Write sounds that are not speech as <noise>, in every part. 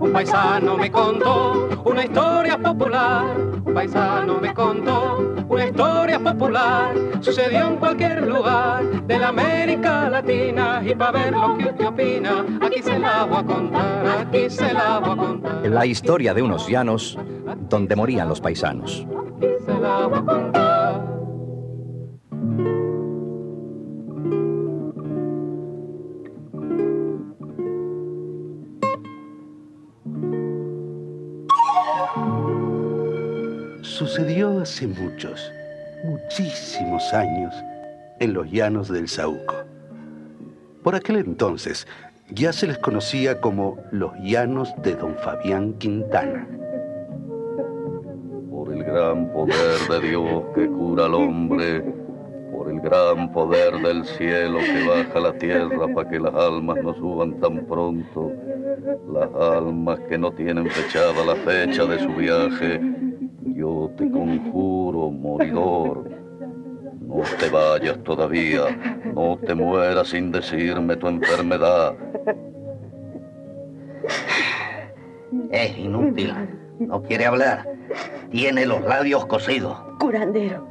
Un paisano me contó una historia popular. Un paisano me contó una historia popular. Sucedió en cualquier lugar de la América Latina. Y para ver lo que usted opina, aquí se la voy a contar, aquí se la voy a contar. La historia de unos llanos donde morían los paisanos. Aquí se la voy a contar. Sucedió hace muchos, muchísimos años en los llanos del Saúco. Por aquel entonces ya se les conocía como los llanos de don Fabián Quintana. Por el gran poder de Dios que cura al hombre, por el gran poder del cielo que baja la tierra para que las almas no suban tan pronto, las almas que no tienen fechada la fecha de su viaje, yo te conjuro, moridor, no te vayas todavía, no te mueras sin decirme tu enfermedad. Es inútil. No quiere hablar. Tiene los labios cosidos. Curandero,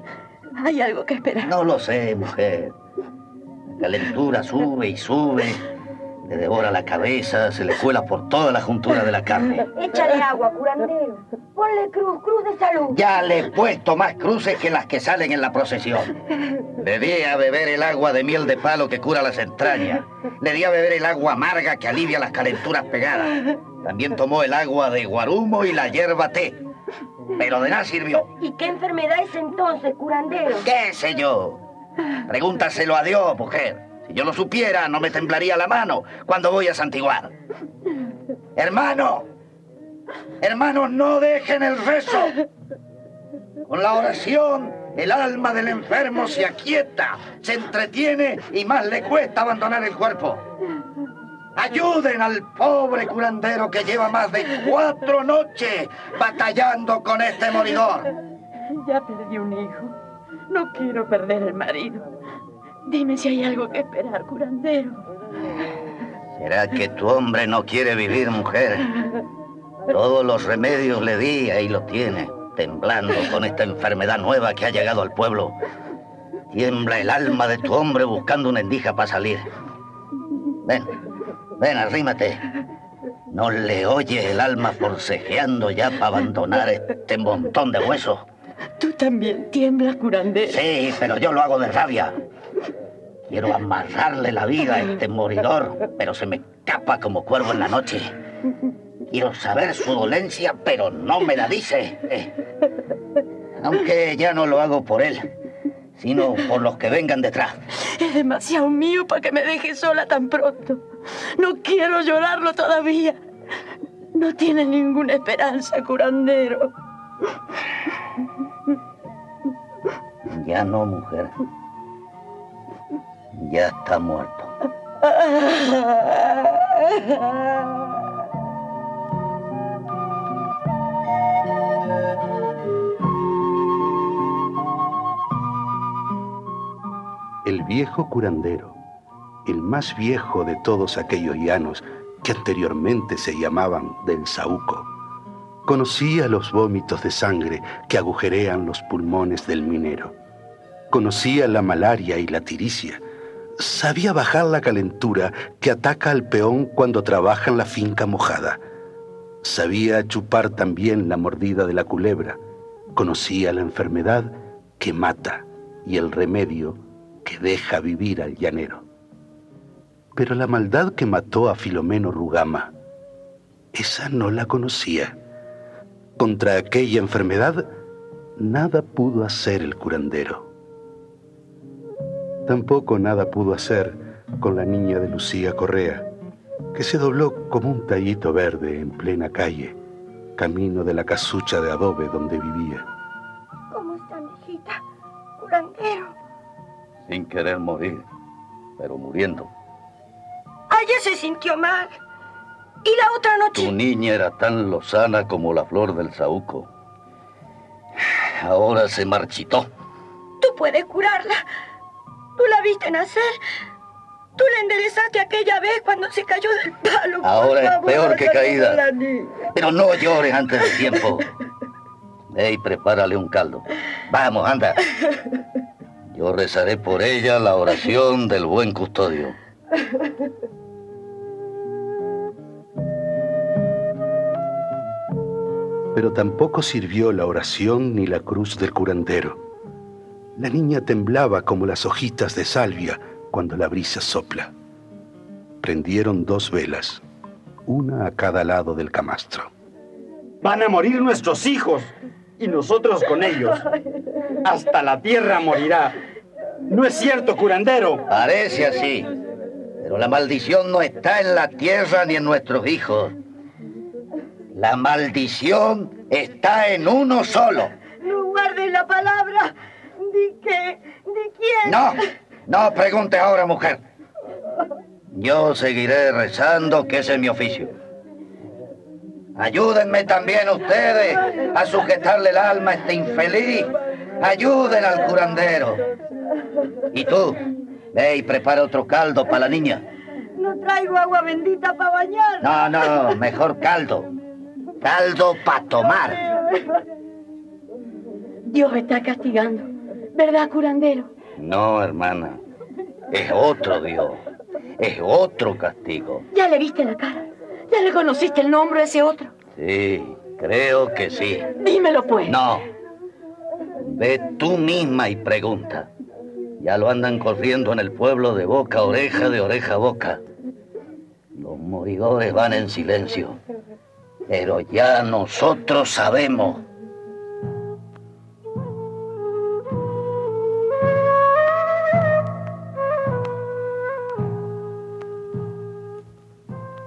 hay algo que esperar. No lo sé, mujer. La calentura sube y sube. Le devora la cabeza, se le cuela por toda la juntura de la carne. Échale agua, curandero. Ponle cruz, cruz de salud. Ya le he puesto más cruces que las que salen en la procesión. Le di a beber el agua de miel de palo que cura las entrañas. Le di a beber el agua amarga que alivia las calenturas pegadas. También tomó el agua de guarumo y la hierba té. Pero de nada sirvió. ¿Y qué enfermedad es entonces, curandero? ¿Qué sé yo? Pregúntaselo a Dios, mujer. Si yo lo supiera, no me temblaría la mano cuando voy a santiguar. Hermano, hermano, no dejen el rezo. Con la oración, el alma del enfermo se aquieta, se entretiene y más le cuesta abandonar el cuerpo. Ayuden al pobre curandero que lleva más de cuatro noches batallando con este moridor. Ya perdí un hijo. No quiero perder el marido. Dime si hay algo que esperar, curandero. ¿Será que tu hombre no quiere vivir, mujer? Todos los remedios le di, ahí lo tiene, temblando con esta enfermedad nueva que ha llegado al pueblo. Tiembla el alma de tu hombre buscando una endija para salir. Ven, ven, arrímate. ¿No le oye el alma forcejeando ya para abandonar este montón de huesos? Tú también tiemblas, curandero. Sí, pero yo lo hago de rabia. Quiero amarrarle la vida a <laughs> este moridor, pero se me escapa como cuervo en la noche. Quiero saber su dolencia, pero no me la dice. Eh, Aunque ya no lo hago por él, sino por los que vengan detrás. Es demasiado mío para que me deje sola tan pronto. No quiero llorarlo todavía. No tiene ninguna esperanza, curandero. Ya no, mujer. Ya está muerto. El viejo curandero, el más viejo de todos aquellos llanos que anteriormente se llamaban del Saúco, conocía los vómitos de sangre que agujerean los pulmones del minero. Conocía la malaria y la tiricia. Sabía bajar la calentura que ataca al peón cuando trabaja en la finca mojada. Sabía chupar también la mordida de la culebra. Conocía la enfermedad que mata y el remedio que deja vivir al llanero. Pero la maldad que mató a Filomeno Rugama, esa no la conocía. Contra aquella enfermedad, nada pudo hacer el curandero. Tampoco nada pudo hacer con la niña de Lucía Correa, que se dobló como un tallito verde en plena calle, camino de la casucha de adobe donde vivía. ¿Cómo está, mijita? Curandero. Sin querer morir, pero muriendo. Ayer se sintió mal. Y la otra noche... Tu niña era tan lozana como la flor del saúco. Ahora se marchitó. Tú puedes curarla. Tú la viste nacer. Tú la enderezaste aquella vez cuando se cayó del palo. Ahora es peor que caída. Pero no llores antes de tiempo. Ey, prepárale un caldo. Vamos, anda. Yo rezaré por ella la oración del buen custodio. Pero tampoco sirvió la oración ni la cruz del curandero. La niña temblaba como las hojitas de salvia cuando la brisa sopla. Prendieron dos velas, una a cada lado del camastro. Van a morir nuestros hijos y nosotros con ellos. Hasta la tierra morirá. No es cierto, curandero. Parece así. Pero la maldición no está en la tierra ni en nuestros hijos. La maldición está en uno solo. No guardes la palabra. ¿De qué? No, no pregunte ahora, mujer. Yo seguiré rezando, que ese es mi oficio. Ayúdenme también ustedes a sujetarle el alma a este infeliz. Ayuden al curandero. Y tú, ve y prepara otro caldo para la niña. No traigo agua bendita para bañar. No, no, mejor caldo. Caldo para tomar. Dios está castigando. ¿Verdad, curandero? No, hermana. Es otro Dios. Es otro castigo. ¿Ya le viste la cara? ¿Ya le conociste el nombre a ese otro? Sí, creo que sí. Dímelo pues. No. Ve tú misma y pregunta. Ya lo andan corriendo en el pueblo de boca a oreja, de oreja a boca. Los moridores van en silencio. Pero ya nosotros sabemos.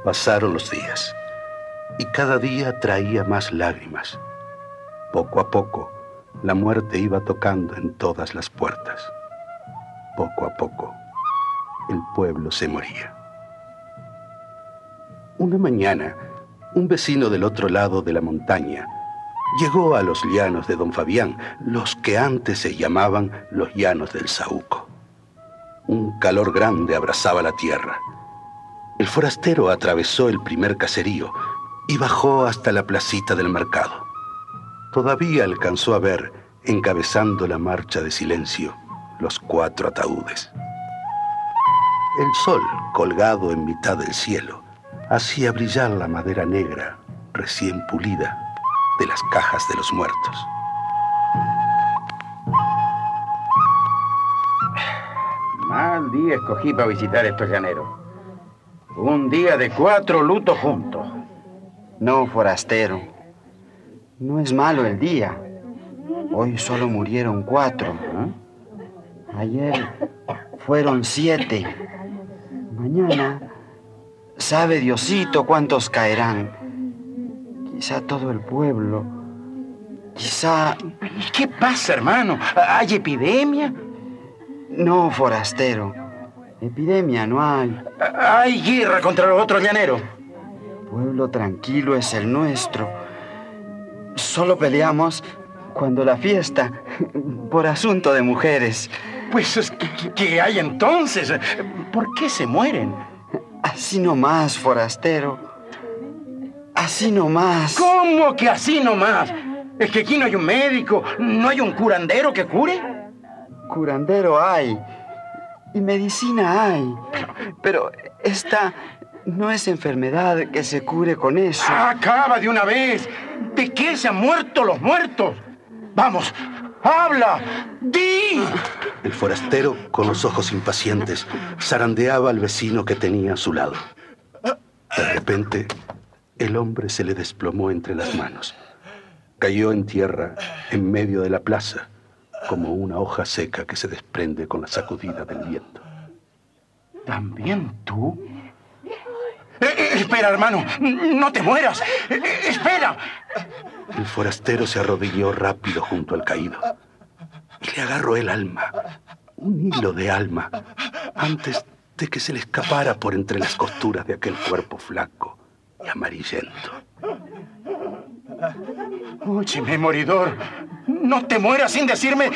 Pasaron los días y cada día traía más lágrimas. Poco a poco, la muerte iba tocando en todas las puertas. Poco a poco, el pueblo se moría. Una mañana, un vecino del otro lado de la montaña llegó a los llanos de don Fabián, los que antes se llamaban los llanos del Saúco. Un calor grande abrazaba la tierra. El forastero atravesó el primer caserío y bajó hasta la placita del mercado. Todavía alcanzó a ver, encabezando la marcha de silencio, los cuatro ataúdes. El sol, colgado en mitad del cielo, hacía brillar la madera negra, recién pulida, de las cajas de los muertos. Mal día escogí para visitar estos llaneros. Un día de cuatro lutos juntos. No, forastero. No es malo el día. Hoy solo murieron cuatro. Ayer fueron siete. Mañana, sabe Diosito cuántos caerán. Quizá todo el pueblo. Quizá... ¿Y qué pasa, hermano? ¿Hay epidemia? No, forastero. Epidemia no hay. ¿Hay guerra contra los otros llaneros? Pueblo tranquilo es el nuestro. Solo peleamos cuando la fiesta, por asunto de mujeres. Pues, ¿qué, qué hay entonces? ¿Por qué se mueren? Así nomás, forastero. Así nomás. ¿Cómo que así nomás? ¿Es que aquí no hay un médico? ¿No hay un curandero que cure? Curandero hay. Y medicina hay. Pero esta no es enfermedad que se cure con eso. Acaba de una vez. ¿De qué se han muerto los muertos? Vamos, habla, di. El forastero, con los ojos impacientes, zarandeaba al vecino que tenía a su lado. De repente, el hombre se le desplomó entre las manos. Cayó en tierra en medio de la plaza, como una hoja seca que se desprende con la sacudida del viento. ¿También tú? Eh, eh, espera, hermano, no te mueras. Eh, eh, espera. El forastero se arrodilló rápido junto al caído y le agarró el alma, un hilo de alma, antes de que se le escapara por entre las costuras de aquel cuerpo flaco y amarillento. Óyeme, moridor, no te mueras sin decirme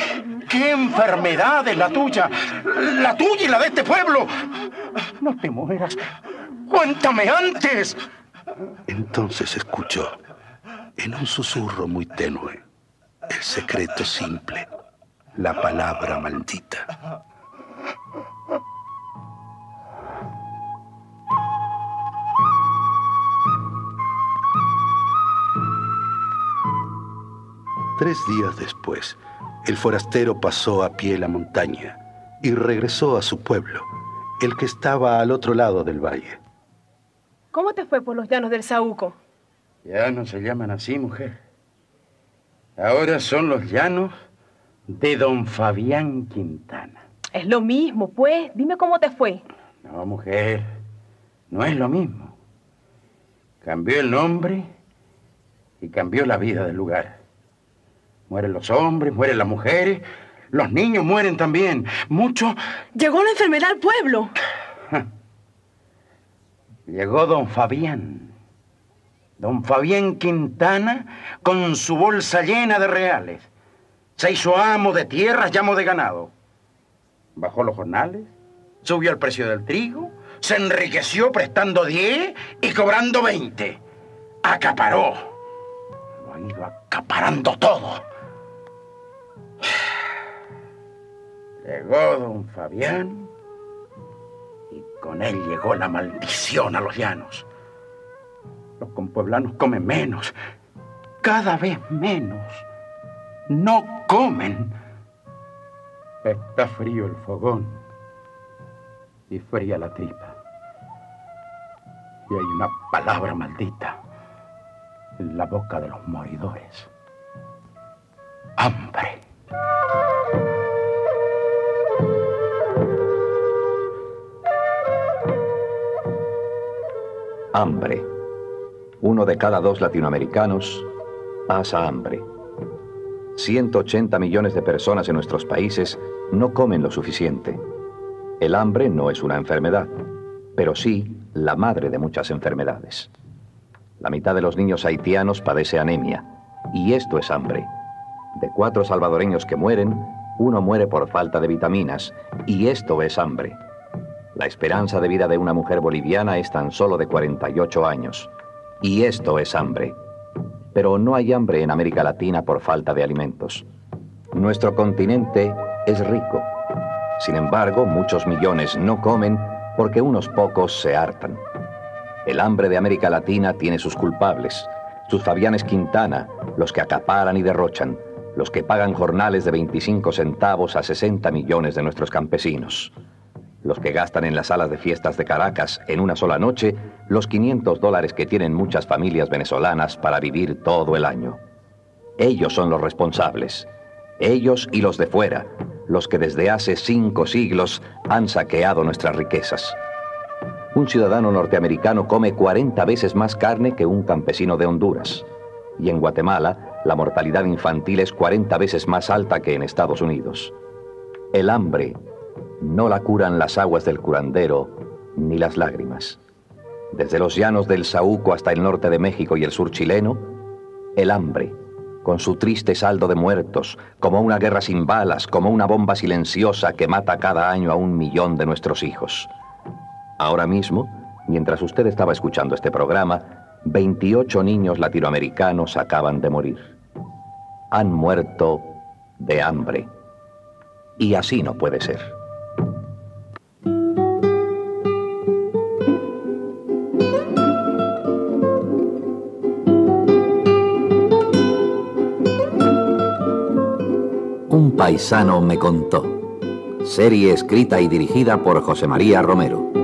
qué enfermedad es la tuya, la tuya y la de este pueblo. No te mueras. Cuéntame antes. Entonces escuchó, en un susurro muy tenue, el secreto simple, la palabra maldita. Tres días después, el forastero pasó a pie la montaña y regresó a su pueblo, el que estaba al otro lado del valle. ¿Cómo te fue por los llanos del Saúco? Ya no se llaman así, mujer. Ahora son los llanos de don Fabián Quintana. Es lo mismo, pues. Dime cómo te fue. No, mujer. No es lo mismo. Cambió el nombre y cambió la vida del lugar. Mueren los hombres, mueren las mujeres, los niños mueren también. Mucho. Llegó la enfermedad al pueblo. <laughs> Llegó don Fabián. Don Fabián Quintana con su bolsa llena de reales. Se hizo amo de tierras y amo de ganado. Bajó los jornales, subió el precio del trigo, se enriqueció prestando 10 y cobrando 20. Acaparó. Lo ha ido acaparando todo. Llegó don Fabián y con él llegó la maldición a los llanos. Los compueblanos comen menos, cada vez menos. No comen. Está frío el fogón y fría la tripa. Y hay una palabra maldita en la boca de los moridores. Hambre. Hambre. Uno de cada dos latinoamericanos pasa hambre. 180 millones de personas en nuestros países no comen lo suficiente. El hambre no es una enfermedad, pero sí la madre de muchas enfermedades. La mitad de los niños haitianos padece anemia, y esto es hambre. De cuatro salvadoreños que mueren, uno muere por falta de vitaminas, y esto es hambre. La esperanza de vida de una mujer boliviana es tan solo de 48 años. Y esto es hambre. Pero no hay hambre en América Latina por falta de alimentos. Nuestro continente es rico. Sin embargo, muchos millones no comen porque unos pocos se hartan. El hambre de América Latina tiene sus culpables, sus Fabianes Quintana, los que acaparan y derrochan, los que pagan jornales de 25 centavos a 60 millones de nuestros campesinos los que gastan en las salas de fiestas de Caracas en una sola noche los 500 dólares que tienen muchas familias venezolanas para vivir todo el año. Ellos son los responsables. Ellos y los de fuera, los que desde hace cinco siglos han saqueado nuestras riquezas. Un ciudadano norteamericano come 40 veces más carne que un campesino de Honduras. Y en Guatemala, la mortalidad infantil es 40 veces más alta que en Estados Unidos. El hambre no la curan las aguas del curandero ni las lágrimas. Desde los llanos del Saúco hasta el norte de México y el sur chileno, el hambre, con su triste saldo de muertos, como una guerra sin balas, como una bomba silenciosa que mata cada año a un millón de nuestros hijos. Ahora mismo, mientras usted estaba escuchando este programa, 28 niños latinoamericanos acaban de morir. Han muerto de hambre. Y así no puede ser. Paisano me contó. Serie escrita y dirigida por José María Romero.